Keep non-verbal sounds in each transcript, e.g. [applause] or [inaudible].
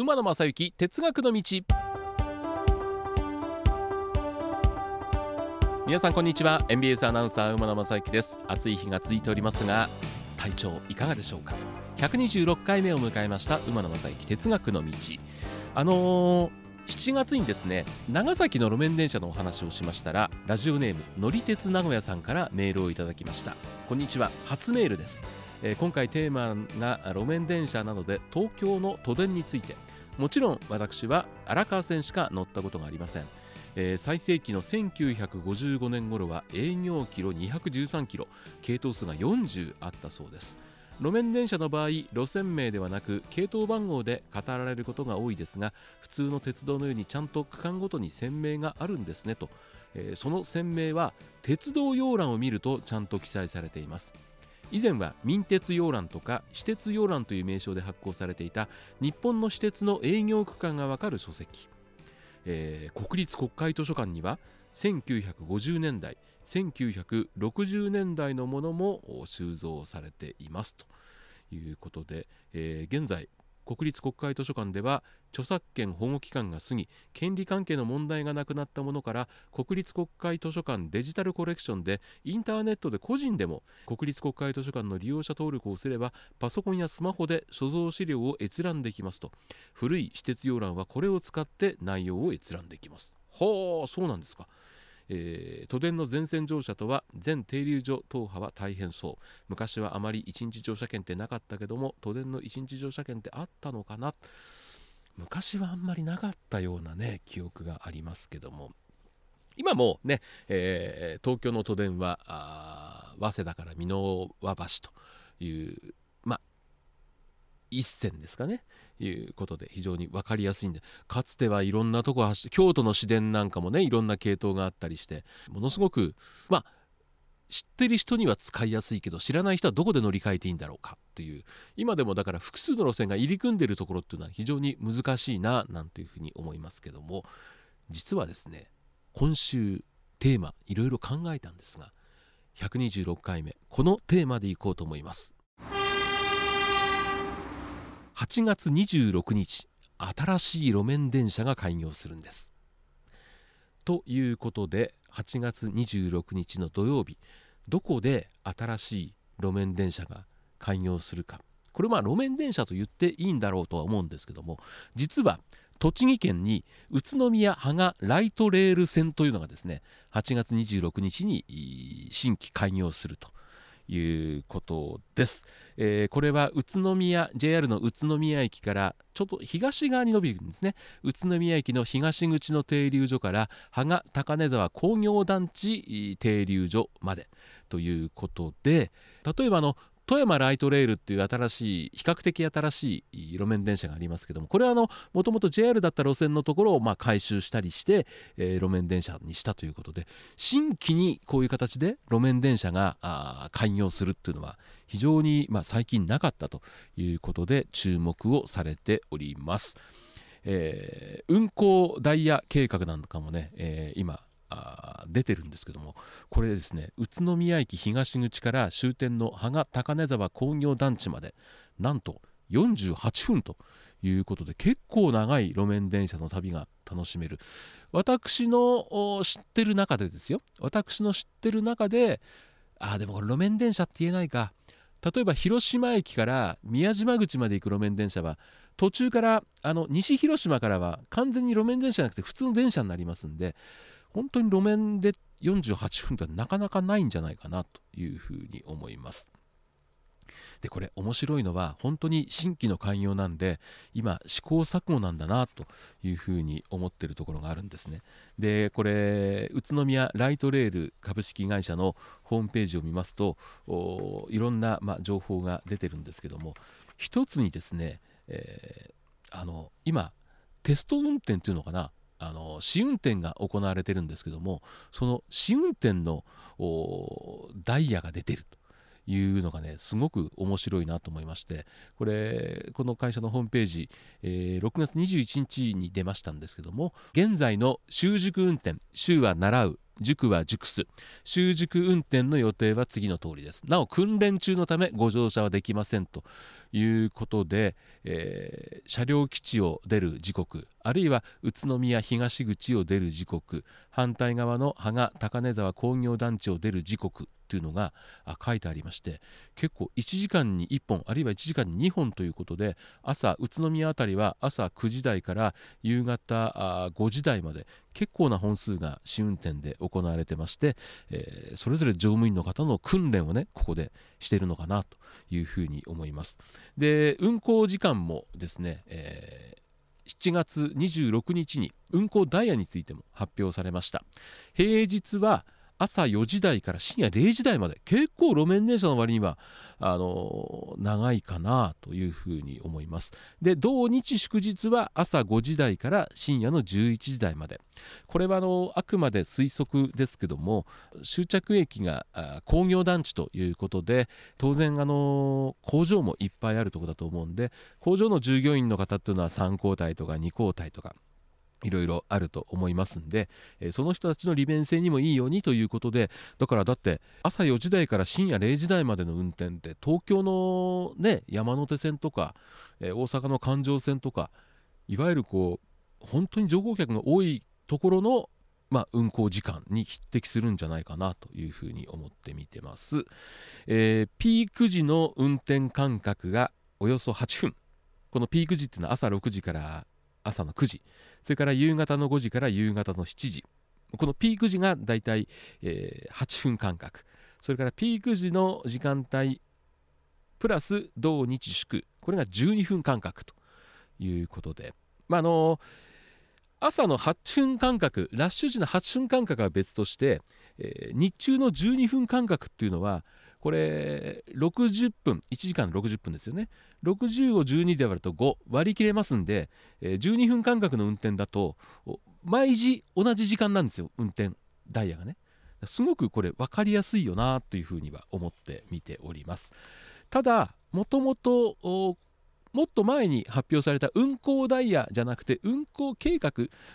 馬野正幸哲学の道。皆さんこんにちは。NBS アナウンサー馬野正幸です。暑い日が続いておりますが体調いかがでしょうか。126回目を迎えました馬野正幸哲学の道。あのー7月にですね長崎の路面電車のお話をしましたらラジオネームのり鉄名古屋さんからメールをいただきました。こんにちは。初メールです、え今回テーマが路面電車なので東京の都電について。もちろん私は荒川線しか乗ったことがありません。えー最盛期の1955年頃は営業キロ213キロ系統数が40あったそうです。路面電車の場合路線名ではなく系統番号で語られることが多いですが普通の鉄道のようにちゃんと区間ごとに線名があるんですねと、えーその線名は鉄道要覧を見るとちゃんと記載されています。以前は民鉄洋覧とか私鉄洋覧という名称で発行されていた日本の私鉄の営業区間がわかる書籍。えー国立国会図書館には1950年代1960年代のものも収蔵されていますということで、えー現在国立国会図書館では著作権保護期間が過ぎ権利関係の問題がなくなったものから国立国会図書館デジタルコレクションでインターネットで個人でも国立国会図書館の利用者登録をすればパソコンやスマホで所蔵資料を閲覧できますと。古い私鉄要覧はこれを使って内容を閲覧できます。はあそうなんですか、えー都電の全線乗車とは全停留所等派は大変そう。昔はあまり一日乗車券ってなかったけども都電の一日乗車券ってあったのかな。昔はあんまりなかったようなね記憶がありますけども。今もね、えー東京の都電は早稲田から箕輪橋という一線ですかね。いうことで非常に分かりやすいんで。かつてはいろんなとこ走って京都の市電なんかもねいろんな系統があったりしてものすごくまあ知ってる人には使いやすいけど知らない人はどこで乗り換えていいんだろうかっていう。今でもだから複数の路線が入り組んでるところっていうのは非常に難しいななんていうふうに思いますけども。実はですね今週テーマいろいろ考えたんですが126回目このテーマでいこうと思います。8月26日新しい路面電車が開業するんです。ということで8月26日の土曜日どこで新しい路面電車が開業するか。これまあ路面電車と言っていいんだろうとは思うんですけども実は栃木県に宇都宮芳賀ライトレール線というのがですね8月26日に新規開業すると。いうことです、えーこれは宇都宮 JR の宇都宮駅からちょっと東側に伸びるんですね。宇都宮駅の東口の停留所から芳賀高根沢工業団地停留所までということで例えばあの富山ライトレールっていう新しい比較的新しい路面電車がありますけどもこれはもともと JR だった路線のところをまあ改修したりして、え路面電車にしたということで新規にこういう形で路面電車が開業するっていうのは非常にま最近なかったということで注目をされております。えー運行ダイヤ計画なんかもね、えー今出てるんですけどもこれですね宇都宮駅東口から終点の芳賀高根沢工業団地までなんと48分ということで結構長い路面電車の旅が楽しめる。私の知ってる中でですよ。私の知ってる中であーでもこれ路面電車って言えないか。例えば広島駅から宮島口まで行く路面電車は途中からあの西広島からは完全に路面電車じゃなくて普通の電車になりますんで本当に路面で48分ってなかなかないんじゃないかなというふうに思います。でこれ面白いのは本当に新規の開業なんで今試行錯誤なんだなというふうに思ってるところがあるんですね。でこれ宇都宮ライトレール株式会社のホームページを見ますといろんな、ま、情報が出てるんですけども一つにですね、えーあの今テスト運転っていうのかなあの試運転が行われてるんですけどもその試運転のダイヤが出てるというのがねすごく面白いなと思いましてこれこの会社のホームページ、えー6月21日に出ましたんですけども現在の習熟運転週は習う塾は熟す。習熟運転の予定は次の通りです。なお訓練中のためご乗車はできませんということで、えー、車両基地を出る時刻あるいは宇都宮東口を出る時刻反対側の芳賀高根沢工業団地を出る時刻というのが書いてありまして結構1時間に1本あるいは1時間に2本ということで朝宇都宮辺りは朝9時台から夕方5時台まで結構な本数が試運転で行われてまして、えー、それぞれ乗務員の方の訓練をねここでしているのかなというふうに思います。で運行時間もですね、えー、7月26日に運行ダイヤについても発表されました。平日は朝4時台から深夜0時台まで結構路面電車の割にはあの長いかなというふうに思います。で同日祝日は朝5時台から深夜の11時台まで。これはあのあくまで推測ですけども終着駅が工業団地ということで当然あの工場もいっぱいあるとこだと思うんで工場の従業員の方っていうのは3交代とか2交代とかいろいろあると思いますんで、えその人たちの利便性にもいいようにということでだからだって朝4時台から深夜0時台までの運転って東京のね山手線とか、え大阪の環状線とかいわゆるこう本当に乗降客が多いところのまあ、運行時間に匹敵するんじゃないかなというふうに思って見てます、えー、ピーク時の運転間隔がおよそ8分。このピーク時っていうのは朝6時から朝の9時。それから夕方の5時から夕方の7時。このピーク時がだいたい、8分間隔。それからピーク時の時間帯プラス同日祝。これが12分間隔ということで。まあの朝の8分間隔ラッシュ時の8分間隔は別として、え、日中の12分間隔っていうのはこれ60分1時間60分ですよね。60を12で割ると5割り切れますんで、12分間隔の運転だと毎時同じ時間なんですよ運転ダイヤがね。すごくこれ分かりやすいよなというふうには思って見ております。ただもともともっと前に発表された運行ダイヤじゃなくて運行計画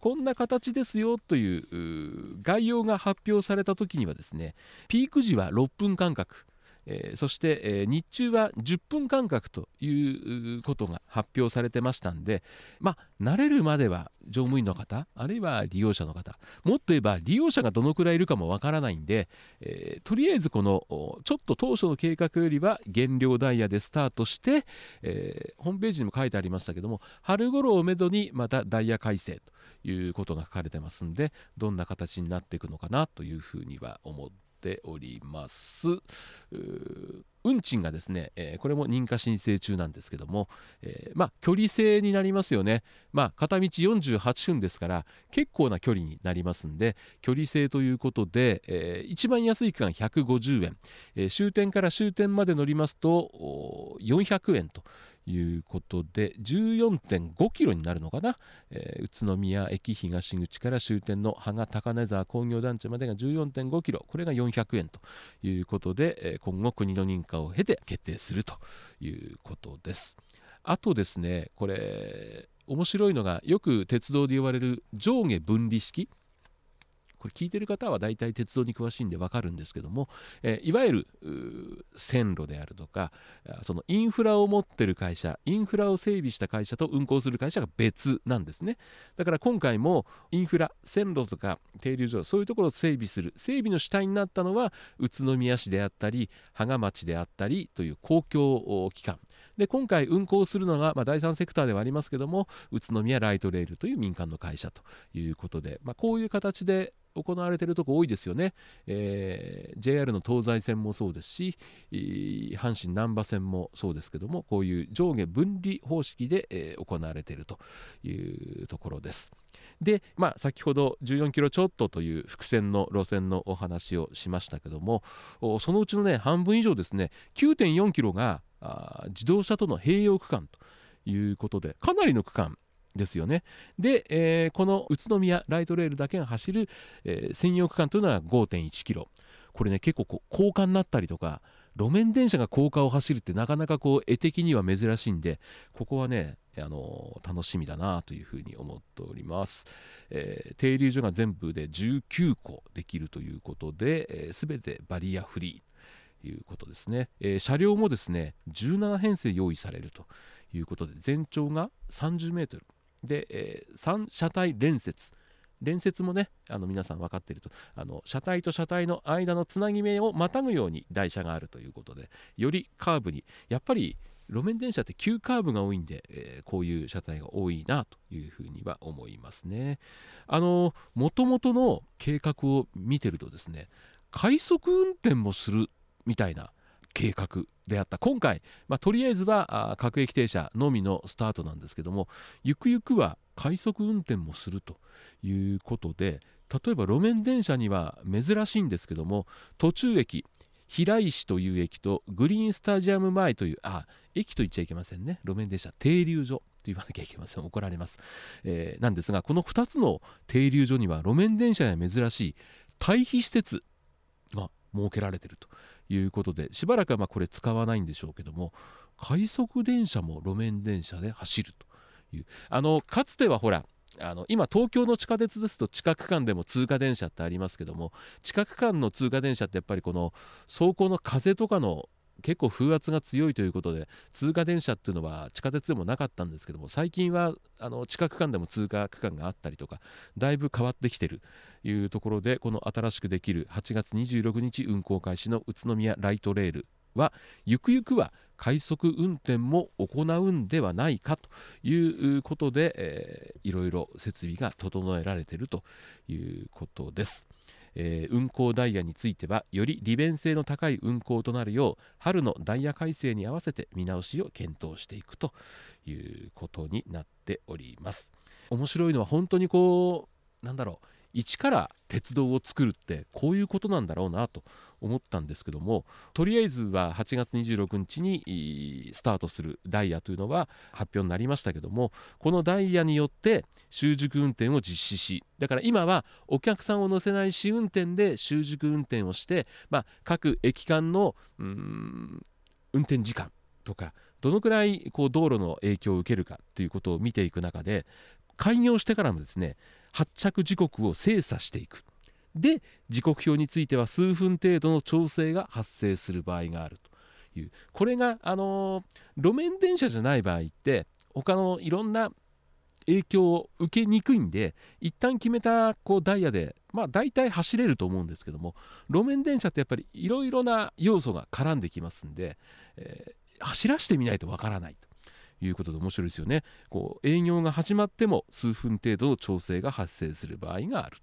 こんな形ですよという概要が発表された時にはですねピーク時は6分間隔。えー、そして、えー、日中は10分間隔ということが発表されてましたんでま慣れるまでは乗務員の方あるいは利用者の方もっと言えば利用者がどのくらいいるかもわからないんで、えー、とりあえずこのちょっと当初の計画よりは減量ダイヤでスタートして、えホームページにも書いてありましたけども春頃をめどにまたダイヤ改正ということが書かれてますんでどんな形になっていくのかなというふうには思ってております。運賃がですね、えー、これも認可申請中なんですけども、えー、まあ距離制になりますよね。まあ片道48分ですから結構な距離になりますんで距離制ということで、えー、一番安い区間150円、え、終点から終点まで乗りますと400円ということで14.5キロになるのかな、えー、宇都宮駅東口から終点の芳賀高根沢工業団地までが14.5キロ。これが400円ということで、えー、今後国の認可を経て決定するということです。あとですねこれ面白いのがよく鉄道で言われる上下分離式。これ聞いてる方は大体鉄道に詳しいんで分かるんですけども、えいわゆる線路であるとかそのインフラを持ってる会社インフラを整備した会社と運行する会社が別なんですね。だから今回もインフラ線路とか停留所そういうところを整備する整備の主体になったのは宇都宮市であったり芳賀町であったりという公共機関。で今回運行するのが、まあ、第三セクターではありますけども宇都宮ライトレールという民間の会社ということで、まあ、こういう形で行われているとこ多いですよね、えー、JR の東西線もそうですし阪神難波線もそうですけどもこういう上下分離方式で、えー、行われているというところです。で、まあ、先ほど14キロちょっとという伏線の路線のお話をしましたけどもそのうちのね半分以上ですね9.4キロが自動車との併用区間ということでかなりの区間ですよね。で、えー、この宇都宮ライトレールだけが走る、えー、専用区間というのは5.1キロ。これね結構こう高架になったりとか路面電車が高架を走るってなかなかこう絵的には珍しいんでここはねあの楽しみだなというふうに思っております、えー、停留所が全部で19個できるということで、えー、全てバリアフリーということですね、えー、車両もですね17編成用意されるということで全長が30メートルで、えー、3車体連接連接もねあの皆さん分かっているとあの車体と車体の間のつなぎ目をまたぐように台車があるということでよりカーブにやっぱり路面電車って急カーブが多いんで、えー、こういう車体が多いなというふうには思いますね。あのもともとの計画を見てるとですね快速運転もするみたいな計画であった。今回、まあ、とりあえずは各駅停車のみのスタートなんですけどもゆくゆくは快速運転もするということで例えば路面電車には珍しいんですけども途中駅平石という駅とグリーンスタジアム前というあ駅と言っちゃいけませんね。路面電車停留所と言わなきゃいけません。怒られます、えー、なんですがこの2つの停留所には路面電車や珍しい退避施設が設けられていると。いうことでしばらくはまこれ使わないんでしょうけども快速電車も路面電車で走るという。あのかつてはほらあの今東京の地下鉄ですと地下区間でも通過電車ってありますけども地下区間の通過電車ってやっぱりこの走行の風とかの結構風圧が強いということで通過電車っていうのは地下鉄でもなかったんですけども最近はあの地下区間でも通過区間があったりとかだいぶ変わってきてるというところでこの新しくできる8月26日運行開始の宇都宮ライトレールはゆくゆくは快速運転も行うんではないかということで、えー、いろいろ設備が整えられているということです。えー、運行ダイヤについてはより利便性の高い運行となるよう春のダイヤ改正に合わせて見直しを検討していくということになっております。面白いのは本当にこうなんだろう一から鉄道を作るってこういうことなんだろうなと思ったんですけどもとりあえずは8月26日にスタートするダイヤというのは発表になりましたけどもこのダイヤによって習熟運転を実施しだから今はお客さんを乗せない試運転で習熟運転をして、まあ、各駅間の運転時間とかどのくらいこう道路の影響を受けるかということを見ていく中で開業してからもですね発着時刻を精査していく。で時刻表については数分程度の調整が発生する場合があるというこれが、あのー、路面電車じゃない場合って他のいろんな影響を受けにくいんで一旦決めたこうダイヤでまあ大体走れると思うんですけども路面電車ってやっぱりいろいろな要素が絡んできますんで、えー、走らせてみないとわからないと。いうことで面白いですよねこう営業が始まっても数分程度の調整が発生する場合がある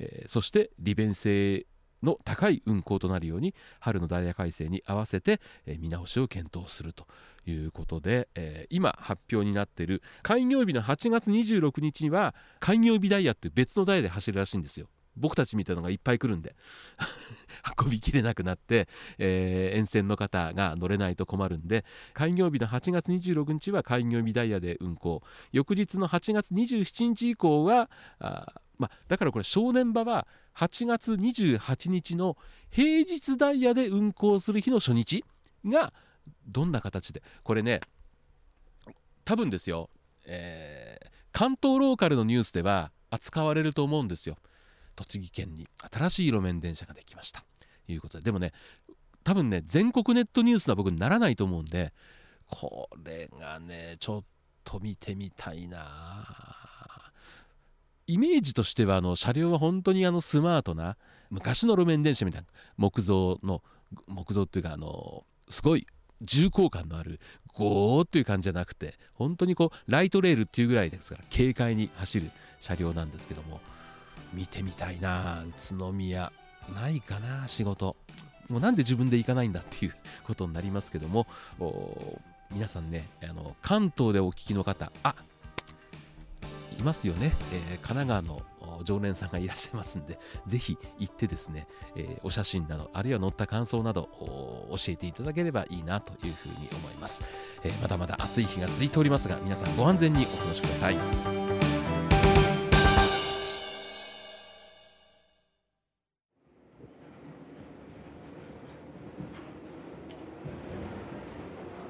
えー、そして利便性の高い運行となるように春のダイヤ改正に合わせて、え、見直しを検討するということで、え、今発表になっている開業日の8月26日には開業日ダイヤっていう別のダイヤで走るらしいんですよ。僕たちみたいなのがいっぱい来るんで [laughs] 運びきれなくなって、えー、沿線の方が乗れないと困るんで開業日の8月26日は開業日ダイヤで運行翌日の8月27日以降はあまあ、だからこれ正念場は8月28日の平日ダイヤで運行する日の初日がどんな形でこれね多分ですよ、えー、関東ローカルのニュースでは扱われると思うんですよ。栃木県に新しい路面電車ができました。ということで。でもね多分ね全国ネットニュースは僕にならないと思うんでこれがねちょっと見てみたいな。イメージとしてはあの車両は本当にあのスマートな昔の路面電車みたいな木造の木造っていうかあのすごい重厚感のあるゴーっていう感じじゃなくて本当にこうライトレールっていうぐらいですから軽快に走る車両なんですけども見てみたいな宇都宮ないかな仕事。もうなんで自分で行かないんだっていう [laughs] ことになりますけども皆さんねあの関東でお聞きの方あいますよね、えー、神奈川の常連さんがいらっしゃいますんで、ぜひ行ってですね、えー、お写真など、あるいは乗った感想など教えていただければいいなというふうに思います。えー、まだまだ暑い日が続いておりますが、皆さんご安全にお過ごしください。